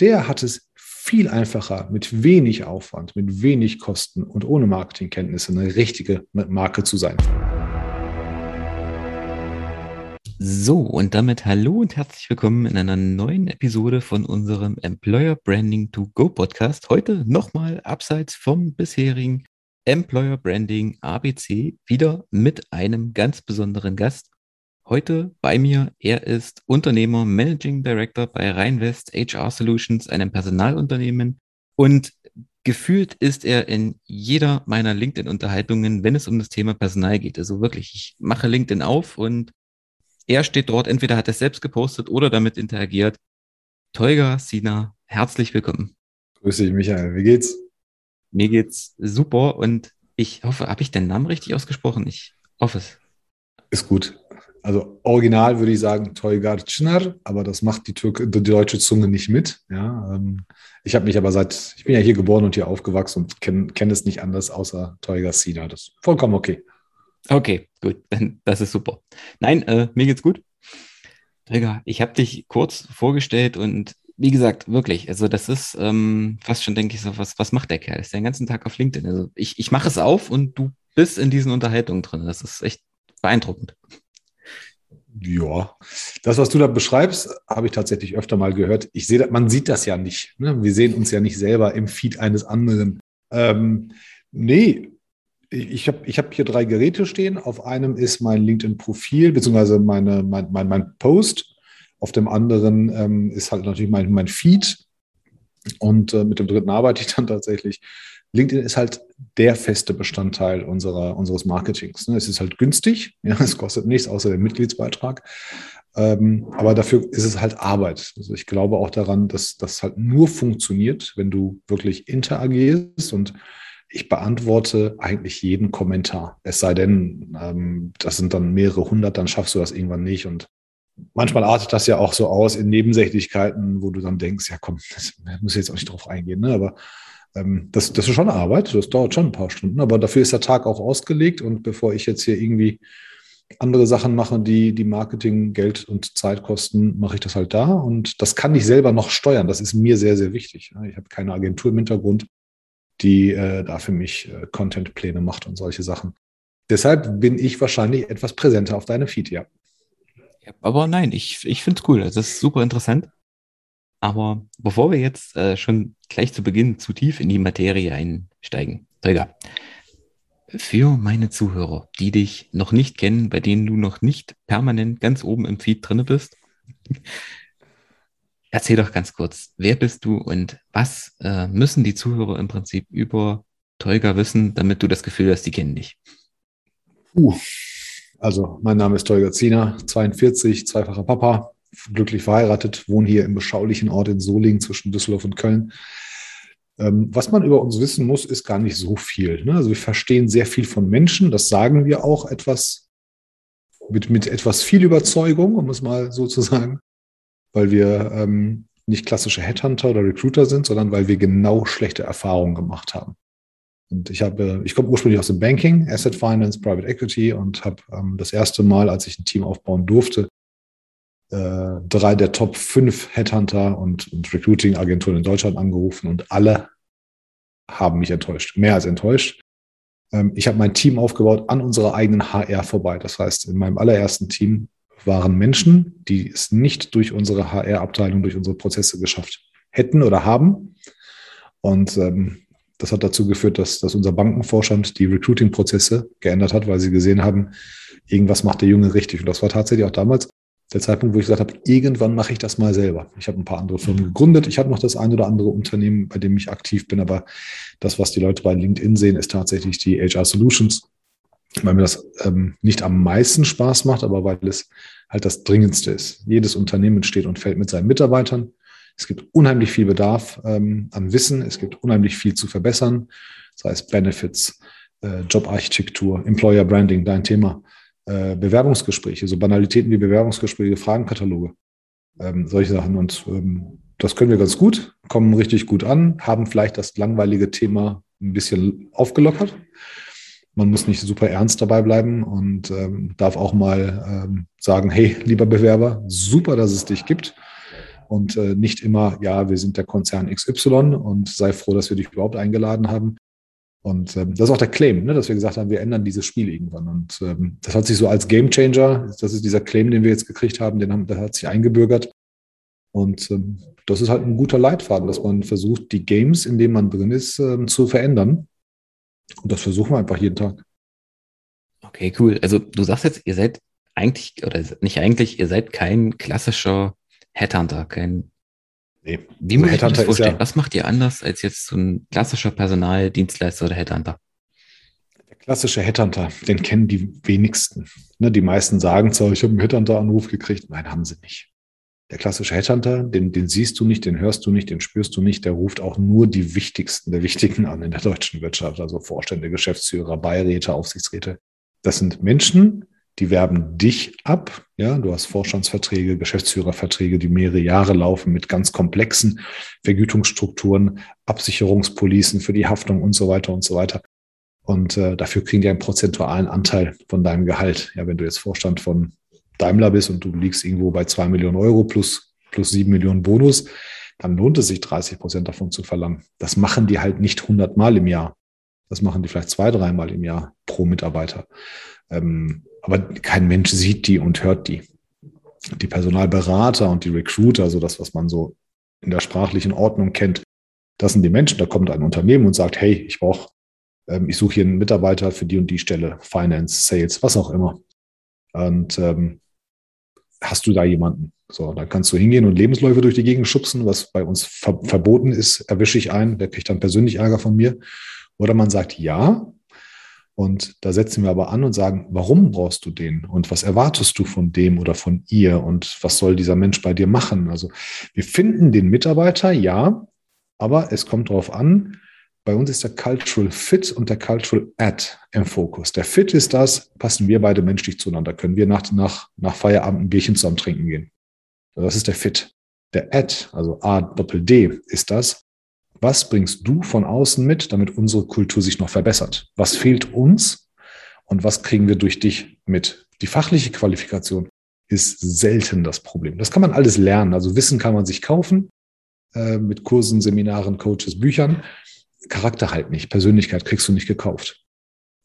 Der hat es viel einfacher, mit wenig Aufwand, mit wenig Kosten und ohne Marketingkenntnisse eine richtige Marke zu sein. So, und damit hallo und herzlich willkommen in einer neuen Episode von unserem Employer Branding to Go Podcast. Heute nochmal abseits vom bisherigen Employer Branding ABC wieder mit einem ganz besonderen Gast. Heute bei mir, er ist Unternehmer, Managing Director bei Rheinwest HR Solutions, einem Personalunternehmen. Und gefühlt ist er in jeder meiner LinkedIn-Unterhaltungen, wenn es um das Thema Personal geht. Also wirklich, ich mache LinkedIn auf und er steht dort, entweder hat er es selbst gepostet oder damit interagiert. Tolga Sina, herzlich willkommen. Grüß dich, Michael. Wie geht's? Mir geht's super und ich hoffe, habe ich deinen Namen richtig ausgesprochen? Ich hoffe es. Ist gut. Also original würde ich sagen Toygar Çınar, aber das macht die, Türke, die deutsche Zunge nicht mit. Ja, ähm, ich habe mich aber seit, ich bin ja hier geboren und hier aufgewachsen und kenne kenn es nicht anders außer Toygar Sina. Das ist vollkommen okay. Okay, gut, das ist super. Nein, äh, mir geht's gut. Träger, ich habe dich kurz vorgestellt und wie gesagt, wirklich, also das ist ähm, fast schon, denke ich, so, was, was macht der Kerl? Ist der den ganzen Tag auf LinkedIn. Also ich, ich mache es auf und du bist in diesen Unterhaltungen drin. Das ist echt beeindruckend. Ja, das, was du da beschreibst, habe ich tatsächlich öfter mal gehört. Ich sehe, man sieht das ja nicht. Ne? Wir sehen uns ja nicht selber im Feed eines anderen. Ähm, nee, ich habe ich hab hier drei Geräte stehen. Auf einem ist mein LinkedIn-Profil, beziehungsweise meine, mein, mein, mein Post. Auf dem anderen ähm, ist halt natürlich mein, mein Feed. Und äh, mit dem dritten arbeite ich dann tatsächlich. LinkedIn ist halt der feste Bestandteil unserer, unseres Marketings. Ne? Es ist halt günstig, ja, es kostet nichts außer den Mitgliedsbeitrag. Ähm, aber dafür ist es halt Arbeit. Also ich glaube auch daran, dass das halt nur funktioniert, wenn du wirklich interagierst und ich beantworte eigentlich jeden Kommentar. Es sei denn, ähm, das sind dann mehrere hundert, dann schaffst du das irgendwann nicht. Und manchmal artet das ja auch so aus in Nebensächlichkeiten, wo du dann denkst, ja komm, das muss ich jetzt auch nicht drauf eingehen. Ne? Aber das, das ist schon Arbeit, das dauert schon ein paar Stunden, aber dafür ist der Tag auch ausgelegt. Und bevor ich jetzt hier irgendwie andere Sachen mache, die, die Marketing, Geld und Zeit kosten, mache ich das halt da. Und das kann ich selber noch steuern. Das ist mir sehr, sehr wichtig. Ich habe keine Agentur im Hintergrund, die äh, da für mich äh, Contentpläne macht und solche Sachen. Deshalb bin ich wahrscheinlich etwas präsenter auf deinem Feed, ja. ja aber nein, ich, ich finde es cool. Das ist super interessant. Aber bevor wir jetzt äh, schon gleich zu Beginn zu tief in die Materie einsteigen, Träger, für meine Zuhörer, die dich noch nicht kennen, bei denen du noch nicht permanent ganz oben im Feed drinne bist, erzähl doch ganz kurz, wer bist du und was äh, müssen die Zuhörer im Prinzip über Tolga wissen, damit du das Gefühl hast, die kennen dich? Uh, also, mein Name ist Tolga Ziener, 42, zweifacher Papa, glücklich verheiratet, wohne hier im beschaulichen Ort in Solingen zwischen Düsseldorf und Köln. Ähm, was man über uns wissen muss, ist gar nicht so viel. Ne? Also wir verstehen sehr viel von Menschen, das sagen wir auch etwas mit, mit etwas viel Überzeugung, um es mal so zu sagen, weil wir ähm, nicht klassische Headhunter oder Recruiter sind, sondern weil wir genau schlechte Erfahrungen gemacht haben. Und ich habe, ich komme ursprünglich aus dem Banking, Asset Finance, Private Equity und habe ähm, das erste Mal, als ich ein Team aufbauen durfte, äh, drei der Top 5 Headhunter und, und Recruiting-Agenturen in Deutschland angerufen und alle haben mich enttäuscht, mehr als enttäuscht. Ähm, ich habe mein Team aufgebaut an unserer eigenen HR vorbei. Das heißt, in meinem allerersten Team waren Menschen, die es nicht durch unsere HR-Abteilung, durch unsere Prozesse geschafft hätten oder haben. Und ähm, das hat dazu geführt, dass, dass unser Bankenvorstand die Recruiting-Prozesse geändert hat, weil sie gesehen haben, irgendwas macht der Junge richtig. Und das war tatsächlich auch damals der Zeitpunkt, wo ich gesagt habe, irgendwann mache ich das mal selber. Ich habe ein paar andere Firmen gegründet. Ich habe noch das ein oder andere Unternehmen, bei dem ich aktiv bin. Aber das, was die Leute bei LinkedIn sehen, ist tatsächlich die HR Solutions, weil mir das ähm, nicht am meisten Spaß macht, aber weil es halt das Dringendste ist. Jedes Unternehmen steht und fällt mit seinen Mitarbeitern. Es gibt unheimlich viel Bedarf ähm, an Wissen, es gibt unheimlich viel zu verbessern, sei es Benefits, äh, Jobarchitektur, Employer Branding, dein Thema, äh, Bewerbungsgespräche, so Banalitäten wie Bewerbungsgespräche, Fragenkataloge, ähm, solche Sachen. Und ähm, das können wir ganz gut, kommen richtig gut an, haben vielleicht das langweilige Thema ein bisschen aufgelockert. Man muss nicht super ernst dabei bleiben und ähm, darf auch mal ähm, sagen, hey, lieber Bewerber, super, dass es dich gibt. Und äh, nicht immer, ja, wir sind der Konzern XY und sei froh, dass wir dich überhaupt eingeladen haben. Und ähm, das ist auch der Claim, ne, dass wir gesagt haben, wir ändern dieses Spiel irgendwann. Und ähm, das hat sich so als Game Changer, das ist dieser Claim, den wir jetzt gekriegt haben, den haben, der hat sich eingebürgert. Und ähm, das ist halt ein guter Leitfaden, dass man versucht, die Games, in denen man drin ist, ähm, zu verändern. Und das versuchen wir einfach jeden Tag. Okay, cool. Also du sagst jetzt, ihr seid eigentlich, oder nicht eigentlich, ihr seid kein klassischer Headhunter, kein. Nee. Wie muss ich das vorstellen? Ja, Was macht ihr anders als jetzt so ein klassischer Personaldienstleister oder Headhunter? Der klassische Headhunter, den kennen die wenigsten. Ne, die meisten sagen zwar, ich habe einen Headhunter-Anruf gekriegt. Nein, haben sie nicht. Der klassische Headhunter, den, den siehst du nicht, den hörst du nicht, den spürst du nicht. Der ruft auch nur die wichtigsten der Wichtigen an in der deutschen Wirtschaft, also Vorstände, Geschäftsführer, Beiräte, Aufsichtsräte. Das sind Menschen, die werben dich ab. Ja, du hast Vorstandsverträge, Geschäftsführerverträge, die mehrere Jahre laufen mit ganz komplexen Vergütungsstrukturen, Absicherungspolicen für die Haftung und so weiter und so weiter. Und äh, dafür kriegen die einen prozentualen Anteil von deinem Gehalt. Ja, wenn du jetzt Vorstand von Daimler bist und du liegst irgendwo bei zwei Millionen Euro plus, plus sieben Millionen Bonus, dann lohnt es sich 30 Prozent davon zu verlangen. Das machen die halt nicht 100 Mal im Jahr. Das machen die vielleicht zwei, dreimal im Jahr pro Mitarbeiter. Ähm, aber kein Mensch sieht die und hört die. Die Personalberater und die Recruiter, also das, was man so in der sprachlichen Ordnung kennt, das sind die Menschen. Da kommt ein Unternehmen und sagt, hey, ich brauche, ähm, ich suche hier einen Mitarbeiter für die und die Stelle, Finance, Sales, was auch immer. Und ähm, hast du da jemanden? So, dann kannst du hingehen und Lebensläufe durch die Gegend schubsen, was bei uns ver verboten ist, erwische ich einen, der kriegt dann persönlich Ärger von mir. Oder man sagt ja. Und da setzen wir aber an und sagen, warum brauchst du den? Und was erwartest du von dem oder von ihr? Und was soll dieser Mensch bei dir machen? Also wir finden den Mitarbeiter, ja, aber es kommt darauf an, bei uns ist der Cultural Fit und der Cultural Add im Fokus. Der Fit ist das, passen wir beide menschlich zueinander, können wir nach, nach, nach Feierabend ein Bierchen zusammen trinken gehen. Das ist der Fit. Der Add, also A Doppel D, ist das, was bringst du von außen mit, damit unsere Kultur sich noch verbessert? Was fehlt uns und was kriegen wir durch dich mit? Die fachliche Qualifikation ist selten das Problem. Das kann man alles lernen. Also Wissen kann man sich kaufen äh, mit Kursen, Seminaren, Coaches, Büchern. Charakter halt nicht. Persönlichkeit kriegst du nicht gekauft.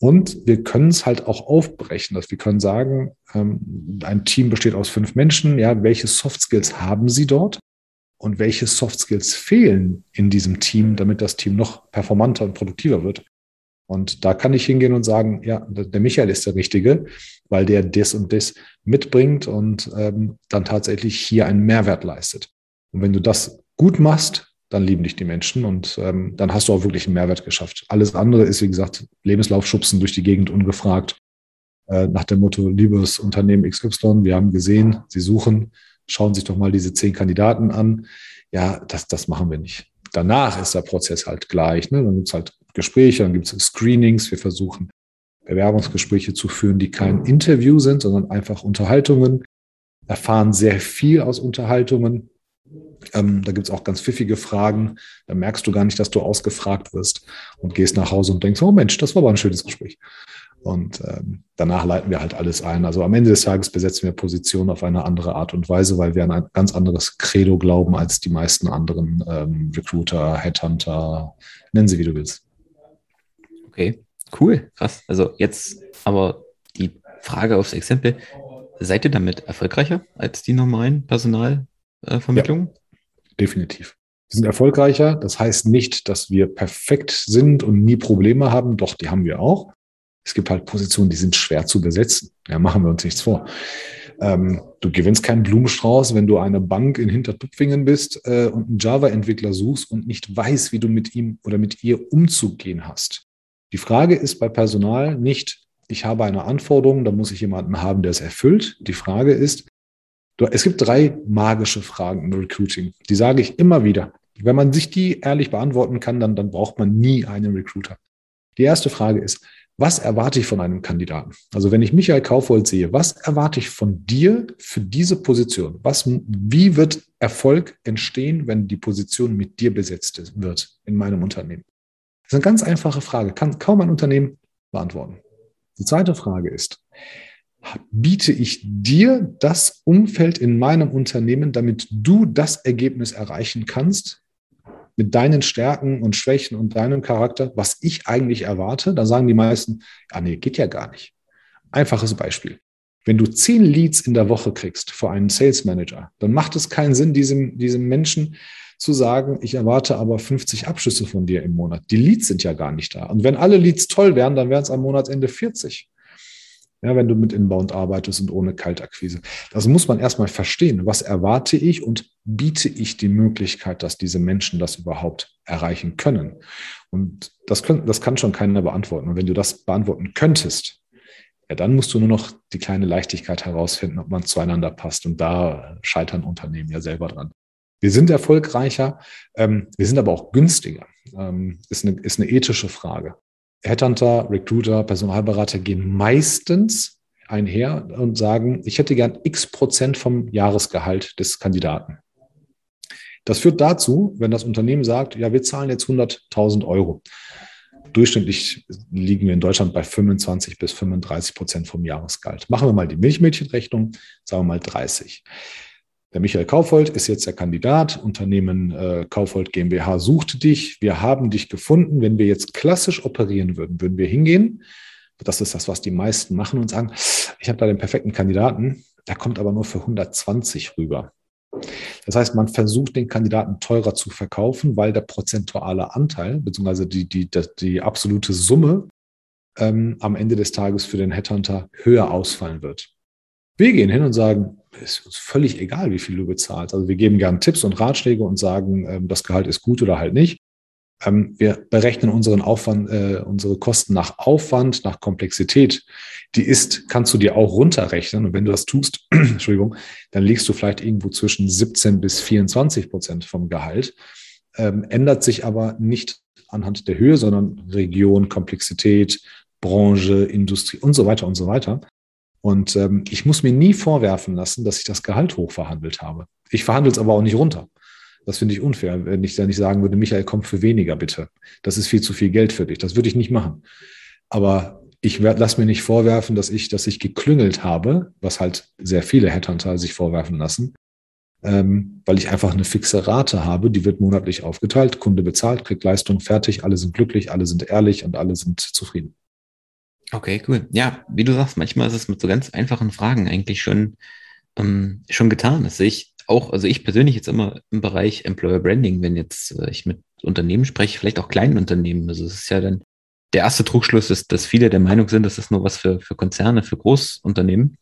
Und wir können es halt auch aufbrechen, dass wir können sagen, ähm, ein Team besteht aus fünf Menschen. Ja, welche Soft Skills haben sie dort? Und welche Soft Skills fehlen in diesem Team, damit das Team noch performanter und produktiver wird? Und da kann ich hingehen und sagen, ja, der Michael ist der Richtige, weil der das und das mitbringt und ähm, dann tatsächlich hier einen Mehrwert leistet. Und wenn du das gut machst, dann lieben dich die Menschen und ähm, dann hast du auch wirklich einen Mehrwert geschafft. Alles andere ist, wie gesagt, Lebenslauf schubsen durch die Gegend ungefragt. Äh, nach dem Motto, liebes Unternehmen XY, wir haben gesehen, Sie suchen, schauen sich doch mal diese zehn Kandidaten an. Ja, das, das machen wir nicht. Danach ist der Prozess halt gleich. Ne? Dann gibt's halt Gespräche, dann gibt's Screenings. Wir versuchen Bewerbungsgespräche zu führen, die kein Interview sind, sondern einfach Unterhaltungen. Erfahren sehr viel aus Unterhaltungen ähm, da gibt es auch ganz pfiffige Fragen. Da merkst du gar nicht, dass du ausgefragt wirst und gehst nach Hause und denkst, oh Mensch, das war aber ein schönes Gespräch. Und ähm, danach leiten wir halt alles ein. Also am Ende des Tages besetzen wir Positionen auf eine andere Art und Weise, weil wir an ein ganz anderes Credo glauben als die meisten anderen ähm, Recruiter, Headhunter, nennen sie wie du willst. Okay, cool, krass. Also jetzt aber die Frage aufs Exempel. Seid ihr damit erfolgreicher als die normalen Personalvermittlungen? Ja definitiv. Wir sind erfolgreicher. Das heißt nicht, dass wir perfekt sind und nie Probleme haben. Doch, die haben wir auch. Es gibt halt Positionen, die sind schwer zu besetzen. Ja, machen wir uns nichts vor. Ähm, du gewinnst keinen Blumenstrauß, wenn du eine Bank in Hintertupfingen bist äh, und einen Java-Entwickler suchst und nicht weißt, wie du mit ihm oder mit ihr umzugehen hast. Die Frage ist bei Personal nicht, ich habe eine Anforderung, da muss ich jemanden haben, der es erfüllt. Die Frage ist, Es gibt drei magische Fragen im Recruiting. Die sage ich immer wieder. Wenn man sich die ehrlich beantworten kann, dann, dann braucht man nie einen Recruiter. Die erste Frage ist, was erwarte ich von einem Kandidaten? Also wenn ich Michael Kaufhold sehe, was erwarte ich von dir für diese Position? Was, wie wird Erfolg entstehen, wenn die Position mit dir besetzt wird in meinem Unternehmen? Das ist eine ganz einfache Frage, kann kaum ein Unternehmen beantworten. Die zweite Frage ist, biete ich dir das Umfeld in meinem Unternehmen, damit du das Ergebnis erreichen kannst, mit deinen Stärken und Schwächen und deinem Charakter, was ich eigentlich erwarte, da sagen die meisten, ja, nee, geht ja gar nicht. Einfaches Beispiel. Wenn du zehn Leads in der Woche kriegst für einen Sales Manager, dann macht es keinen Sinn, diesem, diesem Menschen zu sagen, ich erwarte aber 50 Abschlüsse von dir im Monat. Die Leads sind ja gar nicht da. Und wenn alle Leads toll wären, dann wären es am Monatsende 40 ja, wenn du mit Inbound arbeitest und ohne Kaltakquise. Das muss man erstmal verstehen. Was erwarte ich und biete ich die Möglichkeit, dass diese Menschen das überhaupt erreichen können? Und das, können, das kann schon keiner beantworten. Und wenn du das beantworten könntest, ja, dann musst du nur noch die kleine Leichtigkeit herausfinden, ob man zueinander passt. Und da scheitern Unternehmen ja selber dran. Wir sind erfolgreicher, ähm, wir sind aber auch günstiger. Ähm, ist, eine, ist eine ethische Frage. Headhunter, Recruiter, Personalberater gehen meistens einher und sagen, ich hätte gern x Prozent vom Jahresgehalt des Kandidaten. Das führt dazu, wenn das Unternehmen sagt, ja, wir zahlen jetzt 100.000 Euro. Durchschnittlich liegen wir in Deutschland bei 25 bis 35 Prozent vom Jahresgehalt. Machen wir mal die Milchmädchenrechnung, sagen wir mal 30. Der Michael Kaufhold ist jetzt der Kandidat. Unternehmen äh, Kaufhold GmbH suchte dich. Wir haben dich gefunden. Wenn wir jetzt klassisch operieren würden, würden wir hingehen. Das ist das, was die meisten machen und sagen, ich habe da den perfekten Kandidaten. Der kommt aber nur für 120 rüber. Das heißt, man versucht, den Kandidaten teurer zu verkaufen, weil der prozentuale Anteil, beziehungsweise die, die, die, die absolute Summe ähm, am Ende des Tages für den Headhunter höher ausfallen wird. Wir gehen hin und sagen, ist uns völlig egal, wie viel du bezahlst. Also wir geben gerne Tipps und Ratschläge und sagen, ähm, das Gehalt ist gut oder halt nicht. Ähm, wir berechnen unseren Aufwand, äh, unsere Kosten nach Aufwand, nach Komplexität. Die ist, kannst du dir auch runterrechnen. Und wenn du das tust, Entschuldigung, dann liegst du vielleicht irgendwo zwischen 17 bis 24 Prozent vom Gehalt. Ähm, ändert sich aber nicht anhand der Höhe, sondern Region, Komplexität, Branche, Industrie und so weiter und so weiter. Und ähm, ich muss mir nie vorwerfen lassen, dass ich das Gehalt hochverhandelt habe. Ich verhandle es aber auch nicht runter. Das finde ich unfair, wenn ich da nicht sagen würde, Michael, komm für weniger bitte. Das ist viel zu viel Geld für dich. Das würde ich nicht machen. Aber ich lasse mir nicht vorwerfen, dass ich, dass ich geklüngelt habe, was halt sehr viele Headhunter sich vorwerfen lassen, ähm, weil ich einfach eine fixe Rate habe, die wird monatlich aufgeteilt, Kunde bezahlt, kriegt Leistung fertig, alle sind glücklich, alle sind ehrlich und alle sind zufrieden. Okay, cool. Ja, wie du sagst, manchmal ist es mit so ganz einfachen Fragen eigentlich schon, ähm, schon getan. Das sehe ich auch, also ich persönlich jetzt immer im Bereich Employer Branding, wenn jetzt äh, ich mit Unternehmen spreche, vielleicht auch kleinen Unternehmen. Also es ist ja dann der erste Trugschluss ist, dass viele der Meinung sind, das ist nur was für, für Konzerne, für Großunternehmen.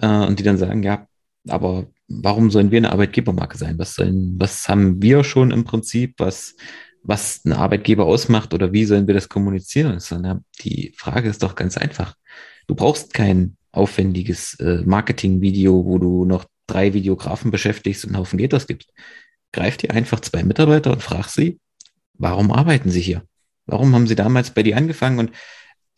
Äh, und die dann sagen, ja, aber warum sollen wir eine Arbeitgebermarke sein? Was sollen, was haben wir schon im Prinzip, was was ein Arbeitgeber ausmacht oder wie sollen wir das kommunizieren, sondern die Frage ist doch ganz einfach. Du brauchst kein aufwendiges äh, Marketing-Video, wo du noch drei Videografen beschäftigst und einen Haufen Geld ausgibst. Greif dir einfach zwei Mitarbeiter und frag sie, warum arbeiten sie hier? Warum haben sie damals bei dir angefangen? Und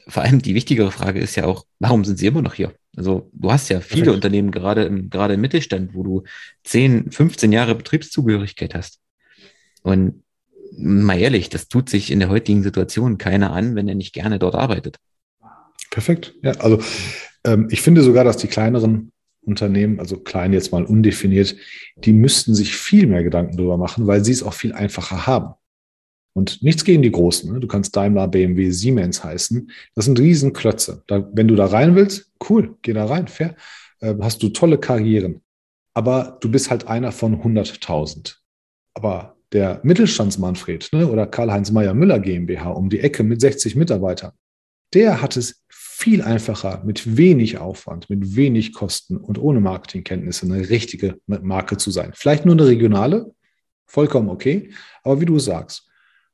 vor allem die wichtigere Frage ist ja auch, warum sind sie immer noch hier? Also du hast ja viele Perfekt. Unternehmen, gerade im, gerade im Mittelstand, wo du 10, 15 Jahre Betriebszugehörigkeit hast. Und mal ehrlich, das tut sich in der heutigen Situation keiner an, wenn er nicht gerne dort arbeitet. Perfekt. Ja, also ähm, ich finde sogar, dass die kleineren Unternehmen, also klein jetzt mal undefiniert, die müssten sich viel mehr Gedanken darüber machen, weil sie es auch viel einfacher haben. Und nichts gegen die Großen. Ne? Du kannst Daimler, BMW, Siemens heißen. Das sind Riesenklötze. Da, wenn du da rein willst, cool, geh da rein, fair. Äh, hast du tolle Karrieren. Aber du bist halt einer von 100.000. Aber der Mittelstandsmanfred ne, oder Karl-Heinz Meyer-Müller GmbH um die Ecke mit 60 Mitarbeitern, der hat es viel einfacher, mit wenig Aufwand, mit wenig Kosten und ohne Marketingkenntnisse eine richtige Marke zu sein. Vielleicht nur eine regionale, vollkommen okay. Aber wie du sagst,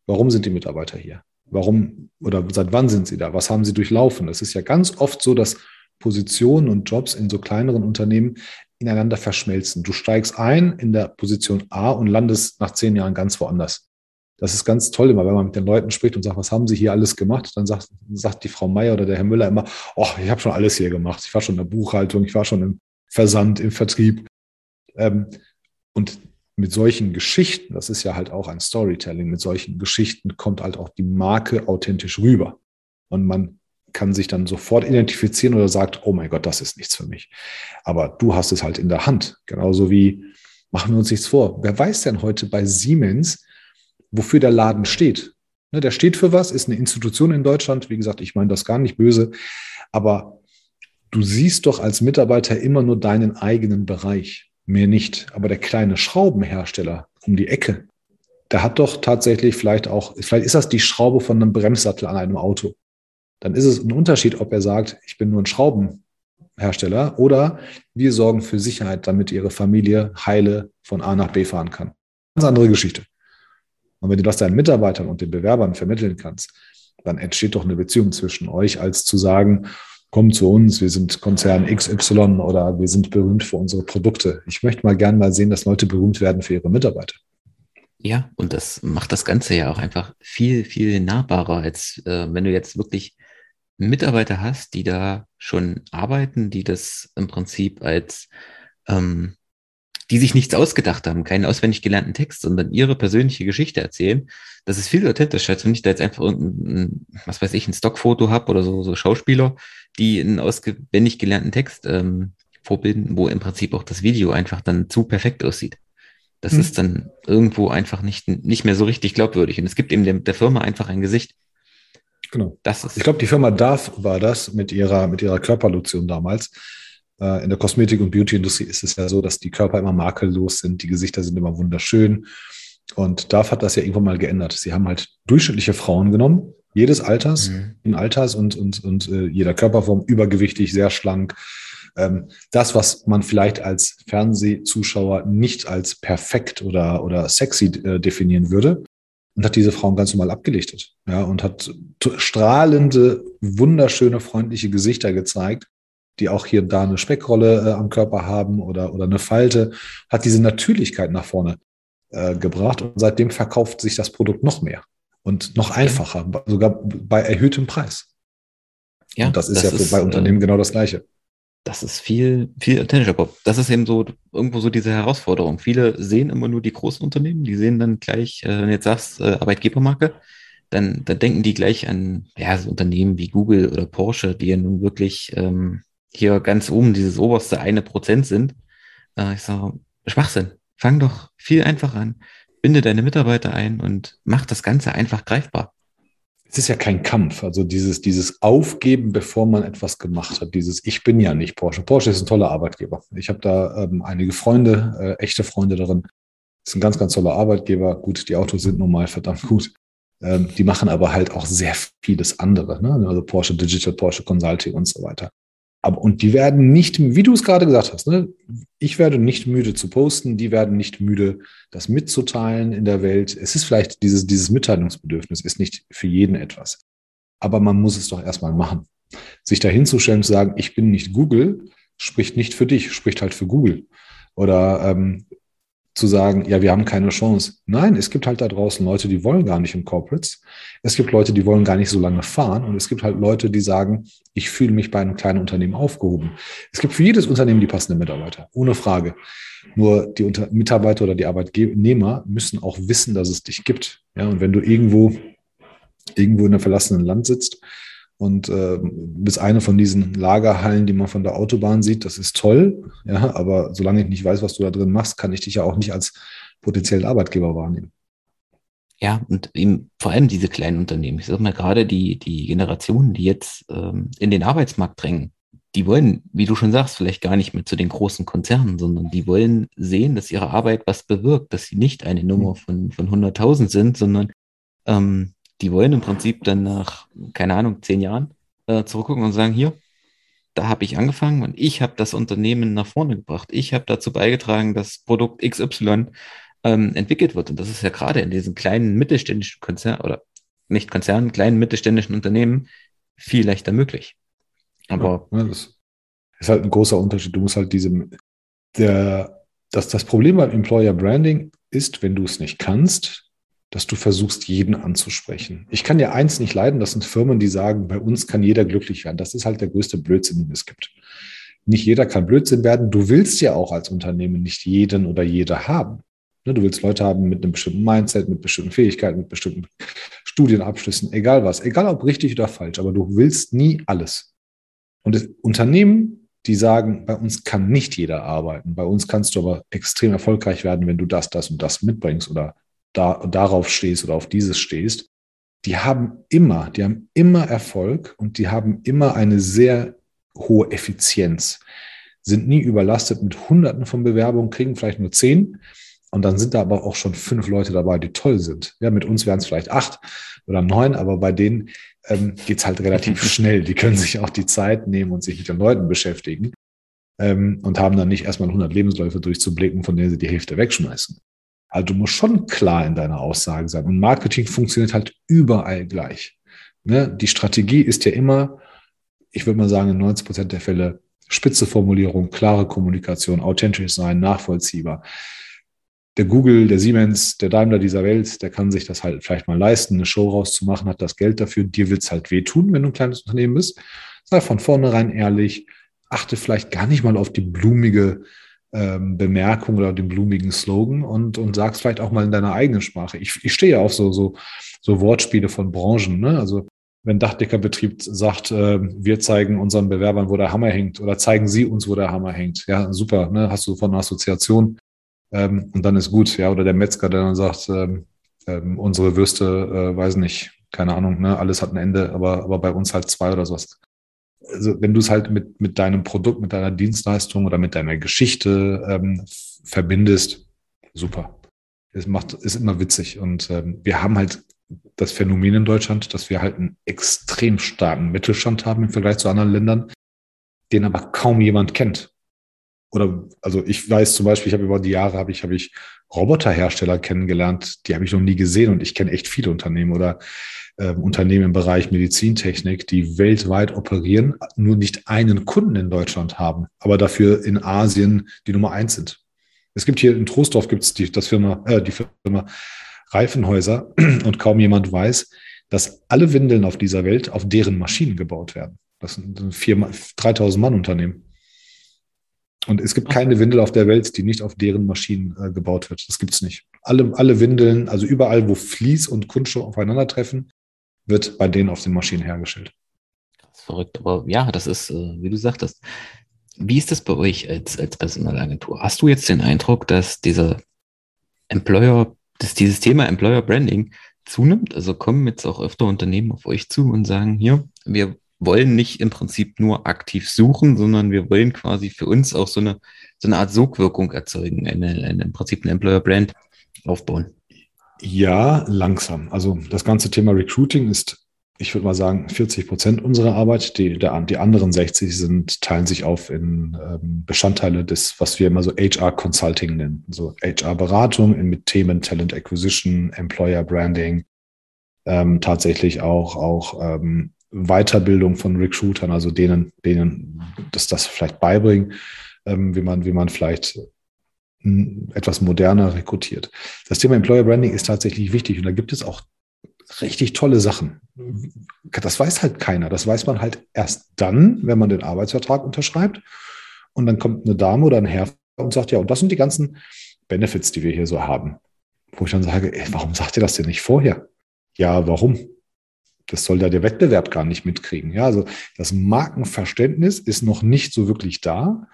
warum sind die Mitarbeiter hier? Warum oder seit wann sind sie da? Was haben sie durchlaufen? Es ist ja ganz oft so, dass Positionen und Jobs in so kleineren Unternehmen ineinander verschmelzen. Du steigst ein in der Position A und landest nach zehn Jahren ganz woanders. Das ist ganz toll immer, wenn man mit den Leuten spricht und sagt, was haben sie hier alles gemacht? Dann sagt, sagt die Frau Meier oder der Herr Müller immer, oh, ich habe schon alles hier gemacht. Ich war schon in der Buchhaltung, ich war schon im Versand, im Vertrieb. Ähm, und mit solchen Geschichten, das ist ja halt auch ein Storytelling, mit solchen Geschichten kommt halt auch die Marke authentisch rüber. Und man kann sich dann sofort identifizieren oder sagt, oh mein Gott, das ist nichts für mich. Aber du hast es halt in der Hand. Genauso wie, machen wir uns nichts vor. Wer weiß denn heute bei Siemens, wofür der Laden steht? Ne, der steht für was, ist eine Institution in Deutschland. Wie gesagt, ich meine das gar nicht böse. Aber du siehst doch als Mitarbeiter immer nur deinen eigenen Bereich. Mehr nicht. Aber der kleine Schraubenhersteller um die Ecke, der hat doch tatsächlich vielleicht auch, vielleicht ist das die Schraube von einem Bremssattel an einem Auto dann ist es ein Unterschied, ob er sagt, ich bin nur ein Schraubenhersteller oder wir sorgen für Sicherheit, damit ihre Familie heile von A nach B fahren kann. Ganz andere Geschichte. Und wenn du das deinen Mitarbeitern und den Bewerbern vermitteln kannst, dann entsteht doch eine Beziehung zwischen euch, als zu sagen, komm zu uns, wir sind Konzern XY oder wir sind berühmt für unsere Produkte. Ich möchte mal gern mal sehen, dass Leute berühmt werden für ihre Mitarbeiter. Ja, und das macht das Ganze ja auch einfach viel, viel nahbarer, als äh, wenn du jetzt wirklich Mitarbeiter hast, die da schon arbeiten, die das im Prinzip als, ähm, die sich nichts ausgedacht haben, keinen auswendig gelernten Text, sondern ihre persönliche Geschichte erzählen, das ist viel authentischer, als wenn ich da jetzt einfach irgendein, was weiß ich, ein Stockfoto habe oder so, so Schauspieler, die einen auswendig gelernten Text ähm, vorbilden, wo im Prinzip auch das Video einfach dann zu perfekt aussieht. Das hm. ist dann irgendwo einfach nicht, nicht mehr so richtig glaubwürdig. Und es gibt eben der, der Firma einfach ein Gesicht. Genau. Das ist ich glaube, die Firma DAF war das mit ihrer, mit ihrer Körperlotion damals. Äh, in der Kosmetik- und Beauty-Industrie ist es ja so, dass die Körper immer makellos sind, die Gesichter sind immer wunderschön. Und DAF hat das ja irgendwann mal geändert. Sie haben halt durchschnittliche Frauen genommen, jedes Alters, mhm. in Alters und, und, und äh, jeder Körperform, übergewichtig, sehr schlank. Ähm, das, was man vielleicht als Fernsehzuschauer nicht als perfekt oder, oder sexy äh, definieren würde, und hat diese Frauen ganz normal abgelichtet. Ja, und hat strahlende, wunderschöne, freundliche Gesichter gezeigt, die auch hier da eine Speckrolle äh, am Körper haben oder, oder eine Falte, hat diese Natürlichkeit nach vorne äh, gebracht und seitdem verkauft sich das Produkt noch mehr und noch einfacher, sogar bei erhöhtem Preis. Ja, und das ist das ja ist, bei Unternehmen äh, genau das Gleiche das ist viel, viel authentischer Pop. Das ist eben so irgendwo so diese Herausforderung. Viele sehen immer nur die großen Unternehmen, die sehen dann gleich, äh, wenn du jetzt sagst, äh, Arbeitgebermarke, dann, dann denken die gleich an ja, so Unternehmen wie Google oder Porsche, die ja nun wirklich ähm, hier ganz oben dieses oberste eine Prozent sind. Äh, ich sage, Schwachsinn. Fang doch viel einfacher an. Binde deine Mitarbeiter ein und mach das Ganze einfach greifbar es ist ja kein Kampf. Also dieses, dieses Aufgeben, bevor man etwas gemacht hat, dieses Ich bin ja nicht Porsche. Porsche ist ein toller Arbeitgeber. Ich habe da ähm, einige Freunde, äh, echte Freunde darin. Ist ein ganz, ganz toller Arbeitgeber. Gut, die Autos sind normal verdammt gut. Ähm, die machen aber halt auch sehr vieles andere. Ne? Also Porsche Digital, Porsche Consulting und so weiter. Aber, und die werden nicht, wie du es gerade gesagt hast, ne? ich werde nicht müde zu posten, die werden nicht müde, das mitzuteilen in der Welt. Es ist vielleicht dieses, dieses Mitteilungsbedürfnis, ist nicht für jeden etwas. Aber man muss es doch erstmal machen. Sich dahinzustellen und zu sagen, ich bin nicht Google, spricht nicht für dich, spricht halt für Google. Oder ähm, zu sagen, ja, wir haben keine Chance. Nein, es gibt halt da draußen Leute, die wollen gar nicht in Corporates. Es gibt Leute, die wollen gar nicht so lange fahren. Und es gibt halt Leute, die sagen, ich fühle mich bei einem kleinen Unternehmen aufgehoben. Es gibt für jedes Unternehmen die passenden Mitarbeiter, ohne Frage. Nur die Unter Mitarbeiter oder die Arbeitnehmer müssen auch wissen, dass es dich gibt. Ja, und wenn du irgendwo, irgendwo in einem verlassenen Land sitzt und äh, bis eine von diesen Lagerhallen, die man von der Autobahn sieht, das ist toll. Ja, aber solange ich nicht weiß, was du da drin machst, kann ich dich ja auch nicht als potenziellen Arbeitgeber wahrnehmen. Ja, und eben vor allem diese kleinen Unternehmen. Ich sage mal gerade die, die Generationen, die jetzt ähm, in den Arbeitsmarkt drängen, die wollen, wie du schon sagst, vielleicht gar nicht mehr zu den großen Konzernen, sondern die wollen sehen, dass ihre Arbeit was bewirkt, dass sie nicht eine Nummer von, von 100.000 sind, sondern ähm, die wollen im Prinzip dann nach, keine Ahnung, zehn Jahren äh, zurückgucken und sagen, hier, da habe ich angefangen und ich habe das Unternehmen nach vorne gebracht. Ich habe dazu beigetragen, dass Produkt XY ähm, entwickelt wird. Und das ist ja gerade in diesen kleinen mittelständischen Konzernen oder nicht Konzernen, kleinen mittelständischen Unternehmen viel leichter möglich. Aber ja, das ist halt ein großer Unterschied. Du musst halt diese, der, das, das Problem beim Employer Branding ist, wenn du es nicht kannst, dass du versuchst, jeden anzusprechen. Ich kann ja eins nicht leiden, das sind Firmen, die sagen, bei uns kann jeder glücklich werden. Das ist halt der größte Blödsinn, den es gibt. Nicht jeder kann Blödsinn werden. Du willst ja auch als Unternehmen nicht jeden oder jede haben. Ne, du willst Leute haben mit einem bestimmten Mindset, mit bestimmten Fähigkeiten, mit bestimmten Studienabschlüssen, egal was, egal ob richtig oder falsch, aber du willst nie alles. Und Unternehmen, die sagen, bei uns kann nicht jeder arbeiten, bei uns kannst du aber extrem erfolgreich werden, wenn du das, das und das mitbringst oder da, darauf stehst oder auf dieses stehst, die haben immer, die haben immer Erfolg und die haben immer eine sehr hohe Effizienz, sind nie überlastet mit Hunderten von Bewerbungen, kriegen vielleicht nur zehn, und dann sind da aber auch schon fünf Leute dabei, die toll sind. Ja, mit uns wären es vielleicht acht oder neun, aber bei denen ähm, geht es halt relativ schnell. Die können sich auch die Zeit nehmen und sich mit den Leuten beschäftigen ähm, und haben dann nicht erstmal 100 Lebensläufe durchzublicken, von denen sie die Hälfte wegschmeißen. Also du musst schon klar in deiner Aussage sein. Und Marketing funktioniert halt überall gleich. Ne? Die Strategie ist ja immer, ich würde mal sagen, in 90 Prozent der Fälle spitze Formulierung, klare Kommunikation, authentisch sein, nachvollziehbar der Google, der Siemens, der Daimler dieser Welt, der kann sich das halt vielleicht mal leisten, eine Show rauszumachen, hat das Geld dafür. Dir wird es halt wehtun, wenn du ein kleines Unternehmen bist. Sei von vornherein ehrlich, achte vielleicht gar nicht mal auf die blumige ähm, Bemerkung oder den blumigen Slogan und, und sag's vielleicht auch mal in deiner eigenen Sprache. Ich, ich stehe ja auf so, so, so Wortspiele von Branchen. Ne? Also wenn Dachdeckerbetrieb sagt, äh, wir zeigen unseren Bewerbern, wo der Hammer hängt, oder zeigen sie uns, wo der Hammer hängt. Ja, super, ne? hast du von einer Assoziation ähm, und dann ist gut, ja. Oder der Metzger, der dann sagt, ähm, ähm, unsere Würste, äh, weiß nicht, keine Ahnung, ne, alles hat ein Ende, aber, aber bei uns halt zwei oder sowas. Also wenn du es halt mit, mit deinem Produkt, mit deiner Dienstleistung oder mit deiner Geschichte ähm, verbindest, super. Es macht, ist immer witzig. Und ähm, wir haben halt das Phänomen in Deutschland, dass wir halt einen extrem starken Mittelstand haben im Vergleich zu anderen Ländern, den aber kaum jemand kennt oder also ich weiß zum Beispiel, ich habe über die Jahre habe ich, habe ich Roboterhersteller kennengelernt, die habe ich noch nie gesehen und ich kenne echt viele Unternehmen oder äh, Unternehmen im Bereich Medizintechnik, die weltweit operieren, nur nicht einen Kunden in Deutschland haben, aber dafür in Asien die Nummer eins sind. Es gibt hier in Troisdorf gibt es die, das Firma, äh, die Firma Reifenhäuser und kaum jemand weiß, dass alle Windeln auf dieser Welt auf deren Maschinen gebaut werden. Das sind ein 3000 Mann Unternehmen. Und es gibt keine Windel auf der Welt, die nicht auf deren Maschinen äh, gebaut wird. Das gibt es nicht. Alle, alle Windeln, also überall, wo Vlies und Kunststoff aufeinandertreffen, wird bei denen auf den Maschinen hergestellt. Das ist verrückt, aber ja, das ist, äh, wie du sagtest. Wie ist das bei euch als, als Personalagentur? Hast du jetzt den Eindruck, dass dieser Employer, dass dieses Thema Employer Branding zunimmt? Also kommen jetzt auch öfter Unternehmen auf euch zu und sagen, hier, wir wollen nicht im Prinzip nur aktiv suchen, sondern wir wollen quasi für uns auch so eine, so eine Art Sogwirkung erzeugen, eine, eine, im Prinzip eine Employer Brand aufbauen. Ja, langsam. Also das ganze Thema Recruiting ist, ich würde mal sagen, 40 Prozent unserer Arbeit. Die, der, die anderen 60 sind, teilen sich auf in ähm, Bestandteile des, was wir immer so HR Consulting nennen. So HR Beratung mit Themen Talent Acquisition, Employer Branding, ähm, tatsächlich auch, auch ähm, Weiterbildung von Recruitern, also denen, denen das, das vielleicht beibringen, ähm, wie man, wie man vielleicht etwas moderner rekrutiert. Das Thema Employer Branding ist tatsächlich wichtig und da gibt es auch richtig tolle Sachen. Das weiß halt keiner. Das weiß man halt erst dann, wenn man den Arbeitsvertrag unterschreibt. Und dann kommt eine Dame oder ein Herr und sagt, ja, und das sind die ganzen Benefits, die wir hier so haben. Wo ich dann sage, ey, warum sagt ihr das denn nicht vorher? Ja, warum? das soll da der Wettbewerb gar nicht mitkriegen. Ja, also das Markenverständnis ist noch nicht so wirklich da.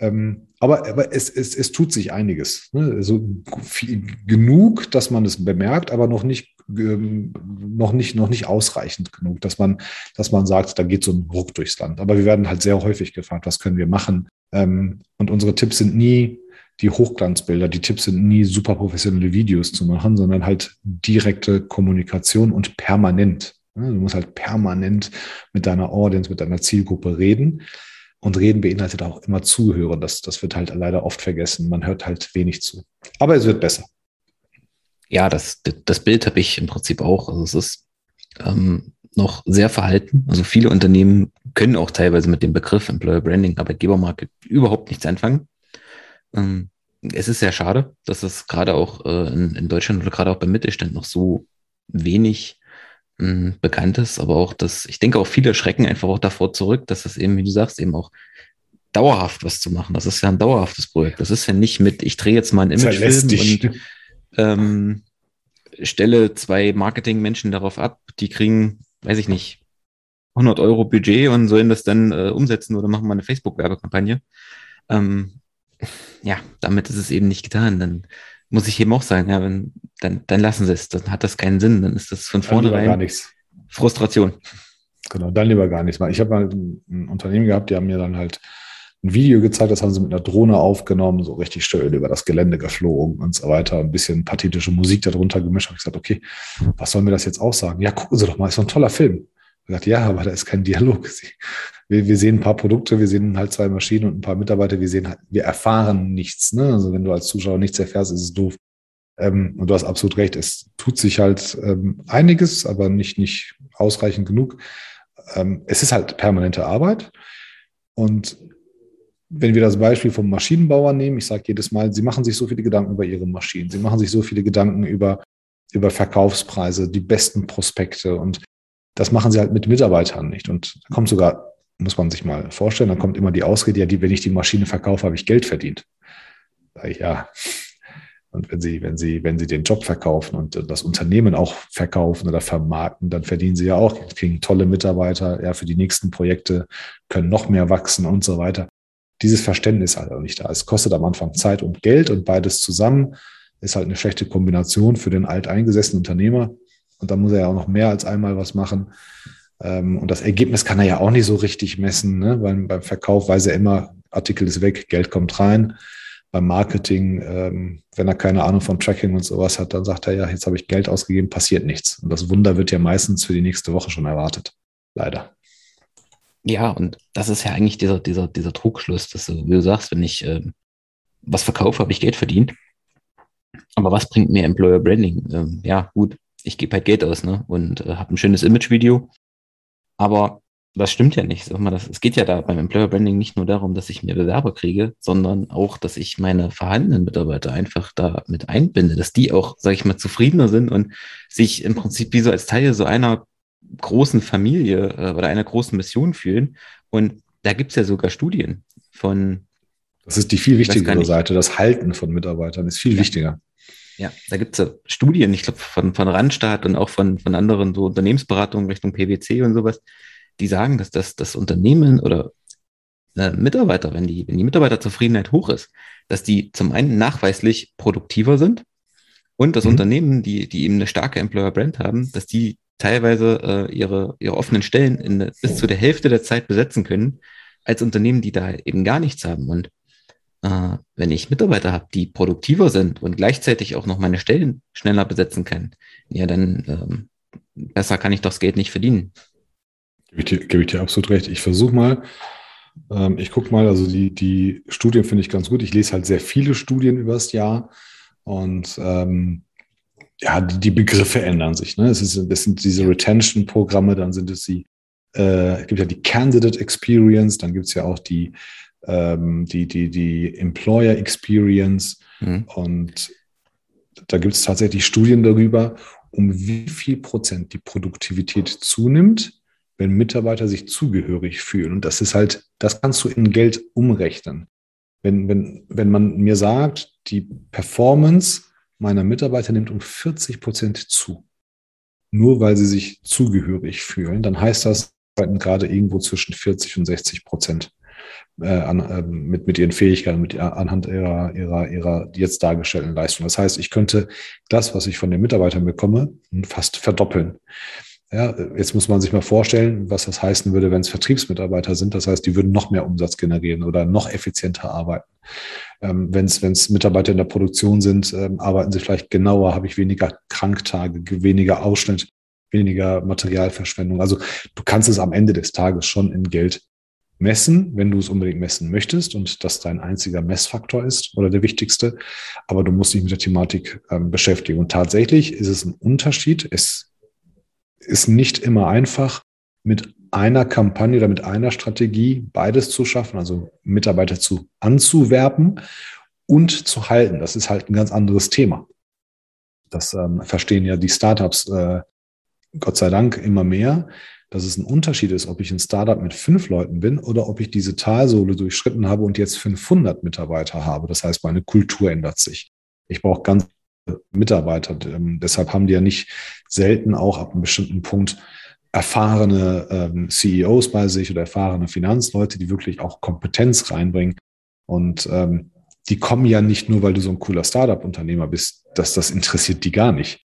Ähm, aber, aber es, es, es tut sich einiges. Ne? Also viel, genug, dass man es bemerkt, aber noch nicht, ähm, noch nicht, noch nicht ausreichend genug, dass man, dass man sagt, da geht so ein Ruck durchs Land. Aber wir werden halt sehr häufig gefragt, was können wir machen? Ähm, und unsere Tipps sind nie die Hochglanzbilder, die Tipps sind nie super professionelle Videos zu machen, sondern halt direkte Kommunikation und permanent. Du musst halt permanent mit deiner Audience, mit deiner Zielgruppe reden. Und reden beinhaltet auch immer zuhören. Das, das wird halt leider oft vergessen. Man hört halt wenig zu. Aber es wird besser. Ja, das, das Bild habe ich im Prinzip auch. Also es ist ähm, noch sehr verhalten. Also viele Unternehmen können auch teilweise mit dem Begriff Employer Branding, Arbeitgebermarke überhaupt nichts anfangen. Ähm, es ist sehr schade, dass es gerade auch äh, in, in, Deutschland oder gerade auch beim Mittelstand noch so wenig bekannt ist, aber auch, dass ich denke auch viele schrecken einfach auch davor zurück, dass das eben, wie du sagst, eben auch dauerhaft was zu machen. Das ist ja ein dauerhaftes Projekt. Das ist ja nicht mit, ich drehe jetzt mal ein Imagefilm und ähm, stelle zwei Marketingmenschen darauf ab, die kriegen, weiß ich nicht, 100 Euro Budget und sollen das dann äh, umsetzen oder machen mal eine Facebook-Werbekampagne. Ähm, ja, damit ist es eben nicht getan. Dann muss ich eben auch sagen, ja, wenn, dann, dann lassen sie es. Dann hat das keinen Sinn. Dann ist das von vornherein gar nichts. Frustration. Genau, dann lieber gar nichts. Ich habe mal ein Unternehmen gehabt, die haben mir dann halt ein Video gezeigt, das haben sie mit einer Drohne aufgenommen, so richtig schön über das Gelände geflogen und so weiter, ein bisschen pathetische Musik darunter gemischt. Habe ich gesagt, okay, was soll mir das jetzt aussagen? Ja, gucken Sie doch mal, ist so ein toller Film. Gesagt, ja, aber da ist kein Dialog. Wir, wir, sehen ein paar Produkte, wir sehen halt zwei Maschinen und ein paar Mitarbeiter, wir sehen halt, wir erfahren nichts. Ne? Also wenn du als Zuschauer nichts erfährst, ist es doof. Ähm, und du hast absolut recht, es tut sich halt ähm, einiges, aber nicht, nicht ausreichend genug. Ähm, es ist halt permanente Arbeit. Und wenn wir das Beispiel vom Maschinenbauer nehmen, ich sage jedes Mal, sie machen sich so viele Gedanken über ihre Maschinen, sie machen sich so viele Gedanken über, über Verkaufspreise, die besten Prospekte und das machen sie halt mit Mitarbeitern nicht. Und da kommt sogar, muss man sich mal vorstellen, dann kommt immer die Ausrede, ja, die, wenn ich die Maschine verkaufe, habe ich Geld verdient. Ja. Und wenn sie, wenn sie, wenn sie den Job verkaufen und das Unternehmen auch verkaufen oder vermarkten, dann verdienen sie ja auch, kriegen tolle Mitarbeiter, ja, für die nächsten Projekte, können noch mehr wachsen und so weiter dieses Verständnis halt auch nicht da. Es kostet am Anfang Zeit und Geld und beides zusammen ist halt eine schlechte Kombination für den alteingesessenen Unternehmer. Und da muss er ja auch noch mehr als einmal was machen. Ähm, und das Ergebnis kann er ja auch nicht so richtig messen, ne? weil beim Verkauf weiß er immer, Artikel ist weg, Geld kommt rein. Beim Marketing, ähm, wenn er keine Ahnung von Tracking und sowas hat, dann sagt er ja, jetzt habe ich Geld ausgegeben, passiert nichts. Und das Wunder wird ja meistens für die nächste Woche schon erwartet. Leider. Ja, und das ist ja eigentlich dieser, dieser, dieser Trugschluss, dass du, wie du sagst, wenn ich äh, was verkaufe, habe ich Geld verdient. Aber was bringt mir Employer Branding? Ähm, ja, gut, ich gebe halt Geld aus ne? und äh, habe ein schönes Image-Video. Aber das stimmt ja nicht. Sag mal, das, es geht ja da beim Employer Branding nicht nur darum, dass ich mir Bewerber kriege, sondern auch, dass ich meine vorhandenen Mitarbeiter einfach da mit einbinde, dass die auch, sage ich mal, zufriedener sind und sich im Prinzip wie so als Teil so einer großen Familie äh, oder einer großen Mission fühlen. Und da gibt es ja sogar Studien von. Das ist die viel wichtigere Seite. Das Halten von Mitarbeitern ist viel ja. wichtiger. Ja, da gibt es ja Studien, ich glaube, von, von Randstaat und auch von, von anderen so Unternehmensberatungen Richtung PwC und sowas, die sagen, dass das, das Unternehmen oder äh, Mitarbeiter, wenn die, wenn die Mitarbeiterzufriedenheit hoch ist, dass die zum einen nachweislich produktiver sind und das mhm. Unternehmen, die, die eben eine starke Employer Brand haben, dass die teilweise äh, ihre, ihre offenen Stellen in, bis zu der Hälfte der Zeit besetzen können, als Unternehmen, die da eben gar nichts haben. Und äh, wenn ich Mitarbeiter habe, die produktiver sind und gleichzeitig auch noch meine Stellen schneller besetzen kann, ja, dann ähm, besser kann ich doch das Geld nicht verdienen. Gebe ich dir, gebe ich dir absolut recht. Ich versuche mal, ähm, ich gucke mal, also die, die Studien finde ich ganz gut. Ich lese halt sehr viele Studien übers Jahr und ähm, ja, die Begriffe ändern sich. Ne? Es, ist, das sind diese Retention-Programme, dann sind es die, äh, gibt ja die Candidate Experience, dann gibt es ja auch die, ähm, die, die, die Employer Experience mhm. und da gibt es tatsächlich Studien darüber, um wie viel Prozent die Produktivität zunimmt, wenn Mitarbeiter sich zugehörig fühlen. Und das ist halt, das kannst du in Geld umrechnen. Wenn, wenn, wenn man mir sagt, die Performance meiner Mitarbeiter nimmt um 40 Prozent zu. Nur weil sie sich zugehörig fühlen, dann heißt das, arbeiten gerade irgendwo zwischen 40 und 60 Prozent äh, an, äh, mit, mit ihren Fähigkeiten, mit, anhand ihrer, ihrer, ihrer jetzt dargestellten Leistung. Das heißt, ich könnte das, was ich von den Mitarbeitern bekomme, fast verdoppeln. Ja, jetzt muss man sich mal vorstellen, was das heißen würde, wenn es Vertriebsmitarbeiter sind. Das heißt, die würden noch mehr Umsatz generieren oder noch effizienter arbeiten. Ähm, wenn es Mitarbeiter in der Produktion sind, ähm, arbeiten sie vielleicht genauer, habe ich weniger Kranktage, weniger Ausschnitt, weniger Materialverschwendung. Also du kannst es am Ende des Tages schon in Geld messen, wenn du es unbedingt messen möchtest und das dein einziger Messfaktor ist oder der wichtigste. Aber du musst dich mit der Thematik ähm, beschäftigen. Und tatsächlich ist es ein Unterschied. Es ist nicht immer einfach, mit einer Kampagne oder mit einer Strategie beides zu schaffen, also Mitarbeiter zu anzuwerben und zu halten. Das ist halt ein ganz anderes Thema. Das ähm, verstehen ja die Startups äh, Gott sei Dank immer mehr, dass es ein Unterschied ist, ob ich ein Startup mit fünf Leuten bin oder ob ich diese Talsohle durchschritten habe und jetzt 500 Mitarbeiter habe. Das heißt, meine Kultur ändert sich. Ich brauche ganz Mitarbeiter. Ähm, deshalb haben die ja nicht selten auch ab einem bestimmten Punkt erfahrene ähm, CEOs bei sich oder erfahrene Finanzleute, die wirklich auch Kompetenz reinbringen. Und ähm, die kommen ja nicht nur, weil du so ein cooler Startup-Unternehmer bist, dass das interessiert die gar nicht.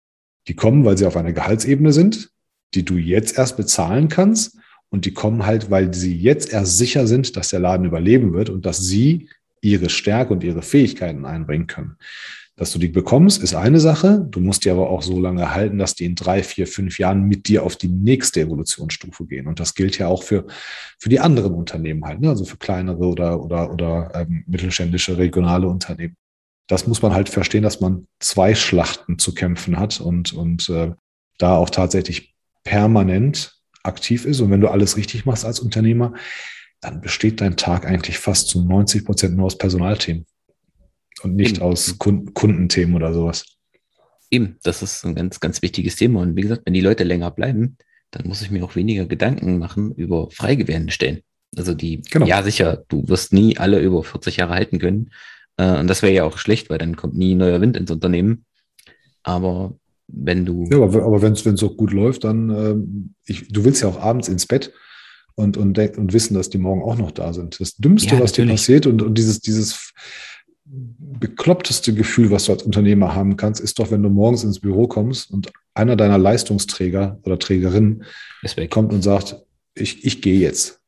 Die kommen, weil sie auf einer Gehaltsebene sind, die du jetzt erst bezahlen kannst. Und die kommen halt, weil sie jetzt erst sicher sind, dass der Laden überleben wird und dass sie ihre Stärke und ihre Fähigkeiten einbringen können. Dass du die bekommst, ist eine Sache. Du musst die aber auch so lange halten, dass die in drei, vier, fünf Jahren mit dir auf die nächste Evolutionsstufe gehen. Und das gilt ja auch für, für die anderen Unternehmen halt, ne? also für kleinere oder, oder, oder ähm, mittelständische regionale Unternehmen. Das muss man halt verstehen, dass man zwei Schlachten zu kämpfen hat und, und äh, da auch tatsächlich permanent aktiv ist. Und wenn du alles richtig machst als Unternehmer, dann besteht dein Tag eigentlich fast zu 90 Prozent nur aus Personalthemen und nicht Eben. aus Kundenthemen oder sowas. Eben, das ist ein ganz, ganz wichtiges Thema. Und wie gesagt, wenn die Leute länger bleiben, dann muss ich mir auch weniger Gedanken machen über frei gewährende Stellen. Also die, genau. ja sicher, du wirst nie alle über 40 Jahre halten können. Äh, und das wäre ja auch schlecht, weil dann kommt nie neuer Wind ins Unternehmen. Aber wenn du. Ja, aber, aber wenn es auch gut läuft, dann, ähm, ich, du willst ja auch abends ins Bett und, und, und wissen, dass die morgen auch noch da sind. Das Dümmste, ja, was dir passiert und, und dieses, dieses bekloppteste Gefühl, was du als Unternehmer haben kannst, ist doch, wenn du morgens ins Büro kommst und einer deiner Leistungsträger oder Trägerinnen kommt und sagt, ich, ich gehe jetzt.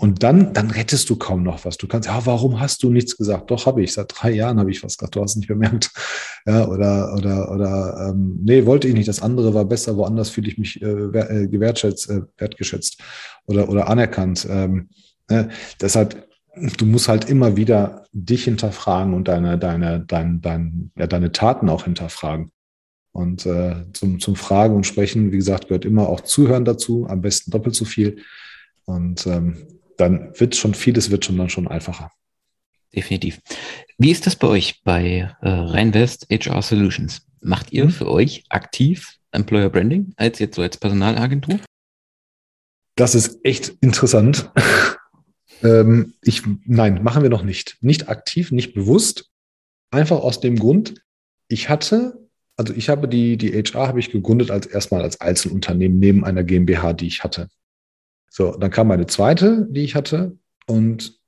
Und dann, dann rettest du kaum noch was. Du kannst, ja, warum hast du nichts gesagt? Doch, habe ich. Seit drei Jahren habe ich was gesagt. Du hast es nicht bemerkt. Ja, oder, oder, oder, ähm, nee, wollte ich nicht. Das andere war besser. Woanders fühle ich mich äh, äh gewertschätzt, äh, wertgeschätzt oder, oder anerkannt. Ähm, ne? Deshalb, du musst halt immer wieder dich hinterfragen und deine, deine, dein, dein, ja, deine Taten auch hinterfragen. Und äh, zum, zum Fragen und Sprechen, wie gesagt, gehört immer auch Zuhören dazu, am besten doppelt so viel. Und ähm, dann wird schon vieles wird schon dann schon einfacher. Definitiv. Wie ist das bei euch bei äh, Rheinvest HR Solutions? Macht ihr mhm. für euch aktiv Employer Branding als jetzt so als Personalagentur? Das ist echt interessant. ähm, ich, nein, machen wir noch nicht. Nicht aktiv, nicht bewusst. Einfach aus dem Grund, ich hatte, also ich habe die, die HR habe ich gegründet als erstmal als Einzelunternehmen neben einer GmbH, die ich hatte. So, dann kam meine zweite, die ich hatte und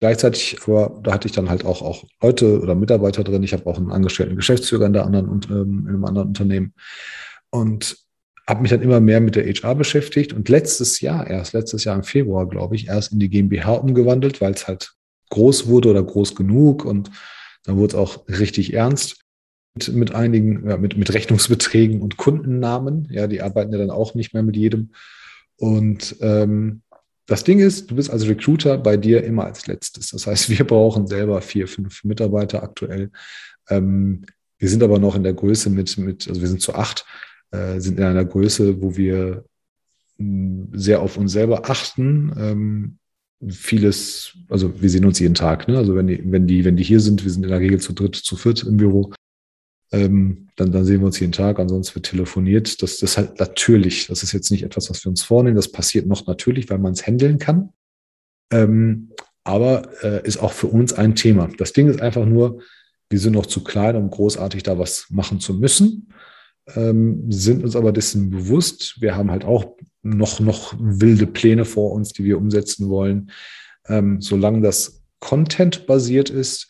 gleichzeitig, aber da hatte ich dann halt auch, auch Leute oder Mitarbeiter drin. Ich habe auch einen angestellten Geschäftsführer in, der anderen, ähm, in einem anderen Unternehmen und habe mich dann immer mehr mit der HR beschäftigt und letztes Jahr, erst letztes Jahr im Februar, glaube ich, erst in die GmbH umgewandelt, weil es halt groß wurde oder groß genug und dann wurde es auch richtig ernst mit, mit einigen, ja, mit, mit Rechnungsbeträgen und Kundennamen. Ja, die arbeiten ja dann auch nicht mehr mit jedem. Und ähm, das Ding ist, du bist als Recruiter bei dir immer als letztes. Das heißt, wir brauchen selber vier, fünf Mitarbeiter aktuell. Ähm, wir sind aber noch in der Größe mit, mit also wir sind zu acht, äh, sind in einer Größe, wo wir mh, hm, sehr auf uns selber achten. Ähm, vieles, also wir sehen uns jeden Tag, ne? Also wenn die, wenn die, wenn die hier sind, wir sind in der Regel zu dritt, zu viert im Büro, ähm, dann, dann sehen wir uns jeden Tag, ansonsten wird telefoniert. Das, das ist halt natürlich. Das ist jetzt nicht etwas, was wir uns vornehmen. Das passiert noch natürlich, weil man es handeln kann. Ähm, aber äh, ist auch für uns ein Thema. Das Ding ist einfach nur, wir sind noch zu klein, um großartig da was machen zu müssen. Ähm, sind uns aber dessen bewusst. Wir haben halt auch noch, noch wilde Pläne vor uns, die wir umsetzen wollen. Ähm, solange das Content basiert ist,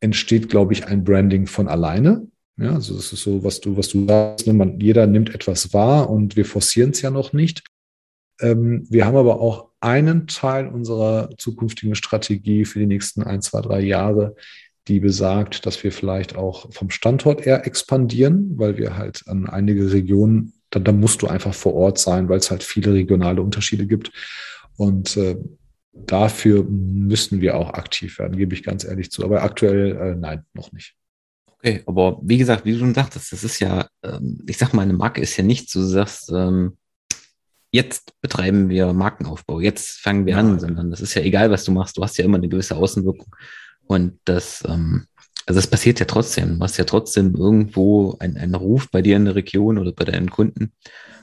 entsteht, glaube ich, ein Branding von alleine. Ja, also das ist so, was du, was du sagst, ne? man, jeder nimmt etwas wahr und wir forcieren es ja noch nicht. Ähm, wir haben aber auch einen Teil unserer zukünftigen Strategie für die nächsten ein, zwei, drei Jahre, die besagt, dass wir vielleicht auch vom Standort eher expandieren, weil wir halt an einige Regionen, da, da musst du einfach vor Ort sein, weil es halt viele regionale Unterschiede gibt. Und äh, dafür müssen wir auch aktiv werden, gebe ich ganz ehrlich zu. Aber aktuell äh, nein, noch nicht. Okay, aber wie gesagt, wie du schon sagtest, das ist ja, ähm, ich sag mal, eine Marke ist ja nicht so, du sagst, ähm, jetzt betreiben wir Markenaufbau, jetzt fangen wir ja. an, sondern das ist ja egal, was du machst, du hast ja immer eine gewisse Außenwirkung. Und das, ähm, also das passiert ja trotzdem. Du hast ja trotzdem irgendwo einen Ruf bei dir in der Region oder bei deinen Kunden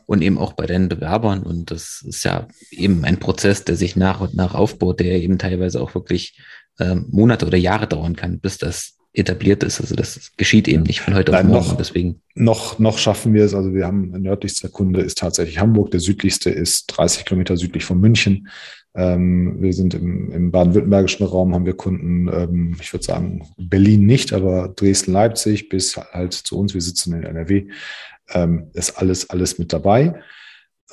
und eben auch bei deinen Bewerbern. Und das ist ja eben ein Prozess, der sich nach und nach aufbaut, der eben teilweise auch wirklich ähm, Monate oder Jahre dauern kann, bis das etabliert ist. Also das geschieht eben nicht von heute Nein, auf morgen. Noch, deswegen. Noch, noch schaffen wir es. Also wir haben nördlichster Kunde ist tatsächlich Hamburg. Der südlichste ist 30 Kilometer südlich von München. Ähm, wir sind im, im baden-württembergischen Raum, haben wir Kunden, ähm, ich würde sagen, Berlin nicht, aber Dresden, Leipzig bis halt zu uns. Wir sitzen in NRW. Ähm, ist alles, alles mit dabei.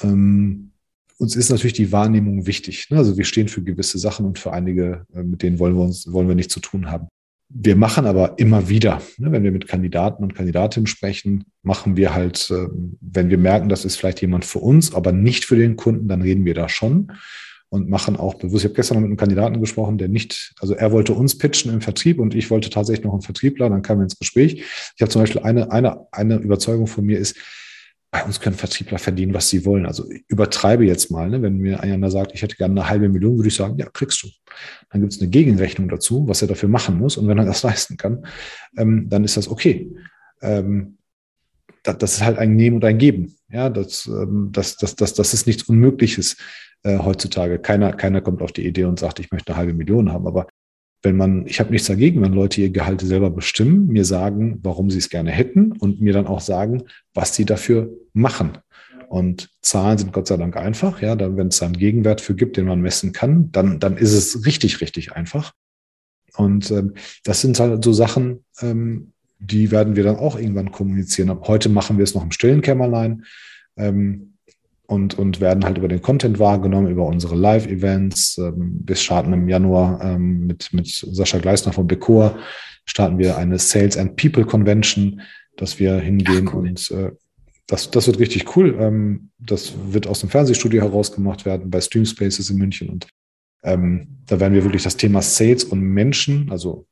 Ähm, uns ist natürlich die Wahrnehmung wichtig. Ne? Also wir stehen für gewisse Sachen und für einige, äh, mit denen wollen wir uns, wollen wir nichts zu tun haben. Wir machen aber immer wieder, ne, wenn wir mit Kandidaten und Kandidatinnen sprechen, machen wir halt, äh, wenn wir merken, das ist vielleicht jemand für uns, aber nicht für den Kunden, dann reden wir da schon und machen auch bewusst. Ich habe gestern noch mit einem Kandidaten gesprochen, der nicht, also er wollte uns pitchen im Vertrieb und ich wollte tatsächlich noch einen Vertriebler, dann kamen wir ins Gespräch. Ich habe zum Beispiel eine, eine, eine Überzeugung von mir ist, bei uns können Vertriebler verdienen, was sie wollen. Also übertreibe jetzt mal, ne? wenn mir einer sagt, ich hätte gerne eine halbe Million, würde ich sagen, ja, kriegst du. Dann gibt es eine Gegenrechnung dazu, was er dafür machen muss. Und wenn er das leisten kann, ähm, dann ist das okay. Ähm, das, das, ist halt ein Nehmen und ein Geben. Ja, das, ähm, das, das, das, das ist nichts Unmögliches äh, heutzutage. Keiner, keiner kommt auf die Idee und sagt, ich möchte eine halbe Million haben. Aber wenn man, ich habe nichts dagegen, wenn Leute ihr Gehalt selber bestimmen, mir sagen, warum sie es gerne hätten und mir dann auch sagen, was sie dafür machen. Und Zahlen sind Gott sei Dank einfach. Ja, dann, wenn es einen Gegenwert für gibt, den man messen kann, dann, dann ist es richtig, richtig einfach. Und ähm, das sind halt so Sachen, ähm, die werden wir dann auch irgendwann kommunizieren. Heute machen wir es noch im stillen Kämmerlein. Ähm, und, und werden halt über den Content wahrgenommen, über unsere Live-Events. Ähm, wir starten im Januar ähm, mit, mit Sascha Gleisner von Becor, starten wir eine Sales and People Convention, dass wir hingehen Ach, cool. und äh, das, das wird richtig cool. Ähm, das wird aus dem Fernsehstudio herausgemacht werden bei Stream Spaces in München und ähm, da werden wir wirklich das Thema Sales und Menschen, also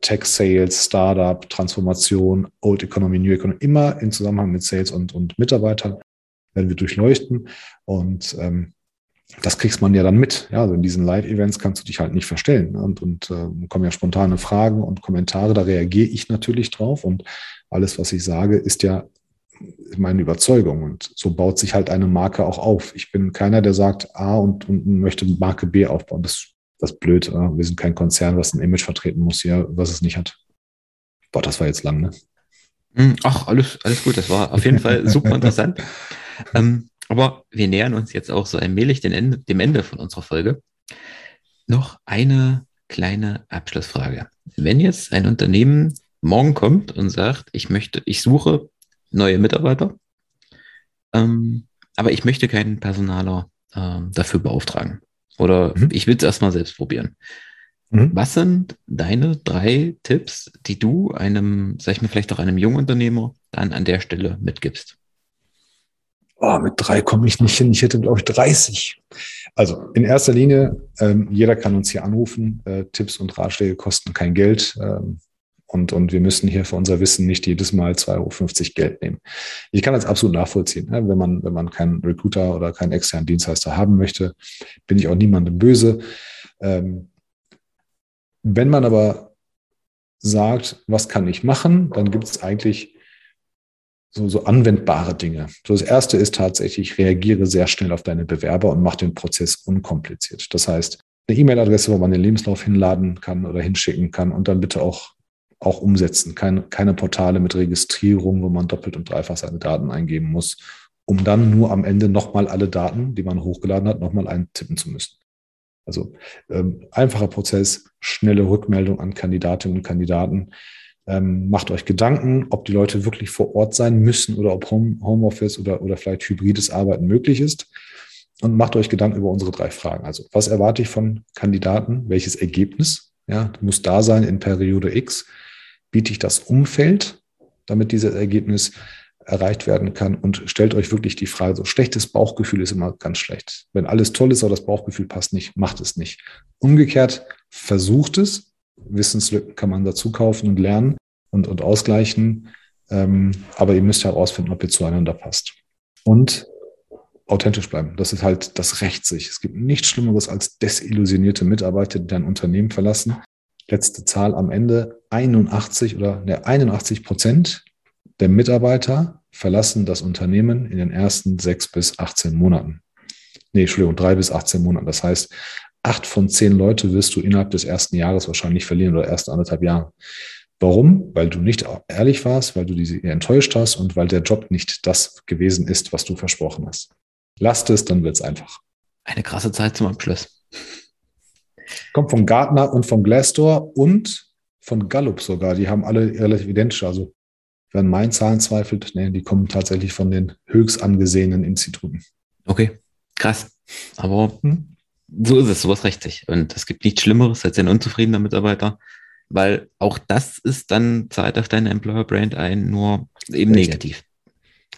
Tech Sales, Startup, Transformation, Old Economy, New Economy, immer in Zusammenhang mit Sales und, und Mitarbeitern werden wir durchleuchten. Und ähm, das kriegst man ja dann mit. Ja, also in diesen Live-Events kannst du dich halt nicht verstellen. Und, und äh, kommen ja spontane Fragen und Kommentare, da reagiere ich natürlich drauf. Und alles, was ich sage, ist ja meine Überzeugung. Und so baut sich halt eine Marke auch auf. Ich bin keiner, der sagt A und, und möchte Marke B aufbauen. Das, das ist blöd. Wir sind kein Konzern, was ein Image vertreten muss hier, was es nicht hat. Boah, das war jetzt lang, ne? Hm, ach, alles, alles gut. Das war auf jeden Fall super interessant. ähm, aber wir nähern uns jetzt auch so allmählich dem Ende, dem Ende von unserer Folge. Noch eine kleine Abschlussfrage. Wenn jetzt ein Unternehmen morgen kommt und sagt, ich möchte, ich suche neue Mitarbeiter, ähm, aber ich möchte keinen Personaler ähm, dafür beauftragen. Oder mhm. ich will es erstmal selbst probieren. Mhm. Was sind deine drei Tipps, die du einem, sag ich mal, vielleicht auch einem jungen Unternehmer dann an der Stelle mitgibst? Oh, mit drei komme ich nicht hin. Ich hätte, glaube ich, 30. Also in erster Linie, ähm, jeder kann uns hier anrufen. Äh, Tipps und Ratschläge kosten kein Geld. Ähm, und, und wir müssen hier für unser Wissen nicht jedes Mal 2,50 Euro Geld nehmen. Ich kann das absolut nachvollziehen. Ne? Wenn man, wenn man keinen Recruiter oder keinen externen Dienstleister haben möchte, bin ich auch niemandem böse. Ähm, wenn man aber sagt, was kann ich machen, dann gibt es eigentlich so, so anwendbare Dinge. So das erste ist tatsächlich, reagiere sehr schnell auf deine Bewerber und mach den Prozess unkompliziert. Das heißt, eine E-Mail-Adresse, wo man den Lebenslauf hinladen kann oder hinschicken kann und dann bitte auch, auch umsetzen. Keine, keine Portale mit Registrierung, wo man doppelt und dreifach seine Daten eingeben muss, um dann nur am Ende nochmal alle Daten, die man hochgeladen hat, nochmal eintippen zu müssen. Also ähm, einfacher Prozess, schnelle Rückmeldung an Kandidatinnen und Kandidaten. Ähm, macht euch Gedanken, ob die Leute wirklich vor Ort sein müssen oder ob Home, Homeoffice oder, oder vielleicht hybrides Arbeiten möglich ist. Und macht euch Gedanken über unsere drei Fragen. Also, was erwarte ich von Kandidaten? Welches Ergebnis ja, muss da sein in Periode X? Biete ich das Umfeld, damit dieses Ergebnis erreicht werden kann. Und stellt euch wirklich die Frage, so schlechtes Bauchgefühl ist immer ganz schlecht. Wenn alles toll ist, aber das Bauchgefühl passt nicht, macht es nicht. Umgekehrt, versucht es. Wissenslücken kann man dazu kaufen und lernen und, und ausgleichen. Ähm, aber ihr müsst herausfinden, ob ihr zueinander passt. Und authentisch bleiben. Das ist halt, das rächt sich. Es gibt nichts Schlimmeres als desillusionierte Mitarbeiter, die dein Unternehmen verlassen. Letzte Zahl am Ende, 81 oder ne, 81 Prozent der Mitarbeiter verlassen das Unternehmen in den ersten sechs bis 18 Monaten. Nee, Entschuldigung, drei bis 18 Monaten. Das heißt, acht von zehn Leute wirst du innerhalb des ersten Jahres wahrscheinlich verlieren oder erst anderthalb Jahre. Warum? Weil du nicht ehrlich warst, weil du diese enttäuscht hast und weil der Job nicht das gewesen ist, was du versprochen hast. Lasst es, dann wird es einfach. Eine krasse Zeit zum Abschluss. Kommt von Gartner und von Glassdoor und von Gallup sogar. Die haben alle relativ identisch. Also, wer an meinen Zahlen zweifelt, nee, die kommen tatsächlich von den höchst angesehenen Instituten. Okay, krass. Aber hm? so ist es, sowas rächt sich. Und es gibt nichts Schlimmeres als ein unzufriedener Mitarbeiter, weil auch das ist dann, zahlt auf deine Employer Brand ein, nur eben Richtig. negativ.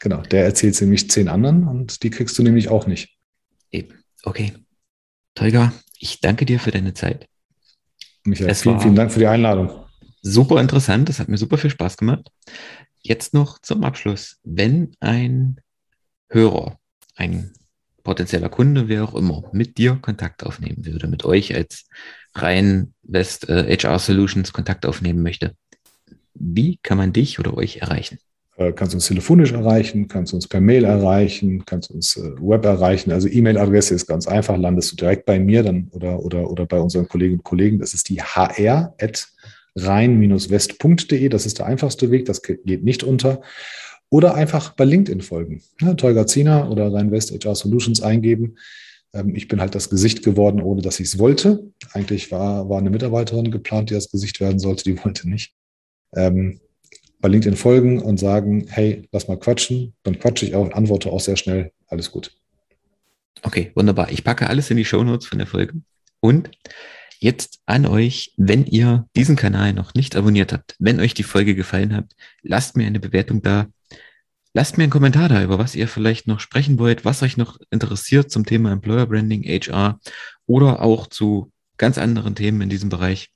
Genau, der erzählt es nämlich zehn anderen und die kriegst du nämlich auch nicht. Eben, okay. Tolga, ich danke dir für deine Zeit. Michael, es vielen, vielen Dank für die Einladung. Super interessant, das hat mir super viel Spaß gemacht. Jetzt noch zum Abschluss. Wenn ein Hörer, ein potenzieller Kunde, wer auch immer, mit dir Kontakt aufnehmen würde, mit euch als rein West äh, HR Solutions Kontakt aufnehmen möchte, wie kann man dich oder euch erreichen? Äh, kannst uns telefonisch erreichen, kannst uns per Mail erreichen, kannst uns äh, Web erreichen. Also E-Mail-Adresse ist ganz einfach, landest du direkt bei mir dann oder, oder, oder bei unseren Kolleginnen und Kollegen. Das ist die hr rein-west.de. Das ist der einfachste Weg, das geht nicht unter. Oder einfach bei LinkedIn folgen. Ja, Tolga Zina oder Rhein-West HR Solutions eingeben. Ähm, ich bin halt das Gesicht geworden, ohne dass ich es wollte. Eigentlich war, war eine Mitarbeiterin geplant, die das Gesicht werden sollte, die wollte nicht. Ähm, bei LinkedIn folgen und sagen, hey, lass mal quatschen. Dann quatsche ich auch, antworte auch sehr schnell. Alles gut. Okay, wunderbar. Ich packe alles in die Show Notes von der Folge. Und jetzt an euch, wenn ihr diesen Kanal noch nicht abonniert habt, wenn euch die Folge gefallen hat, lasst mir eine Bewertung da. Lasst mir einen Kommentar da, über was ihr vielleicht noch sprechen wollt, was euch noch interessiert zum Thema Employer Branding, HR oder auch zu ganz anderen Themen in diesem Bereich.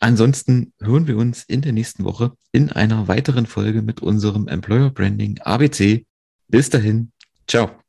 Ansonsten hören wir uns in der nächsten Woche in einer weiteren Folge mit unserem Employer Branding ABC. Bis dahin, ciao.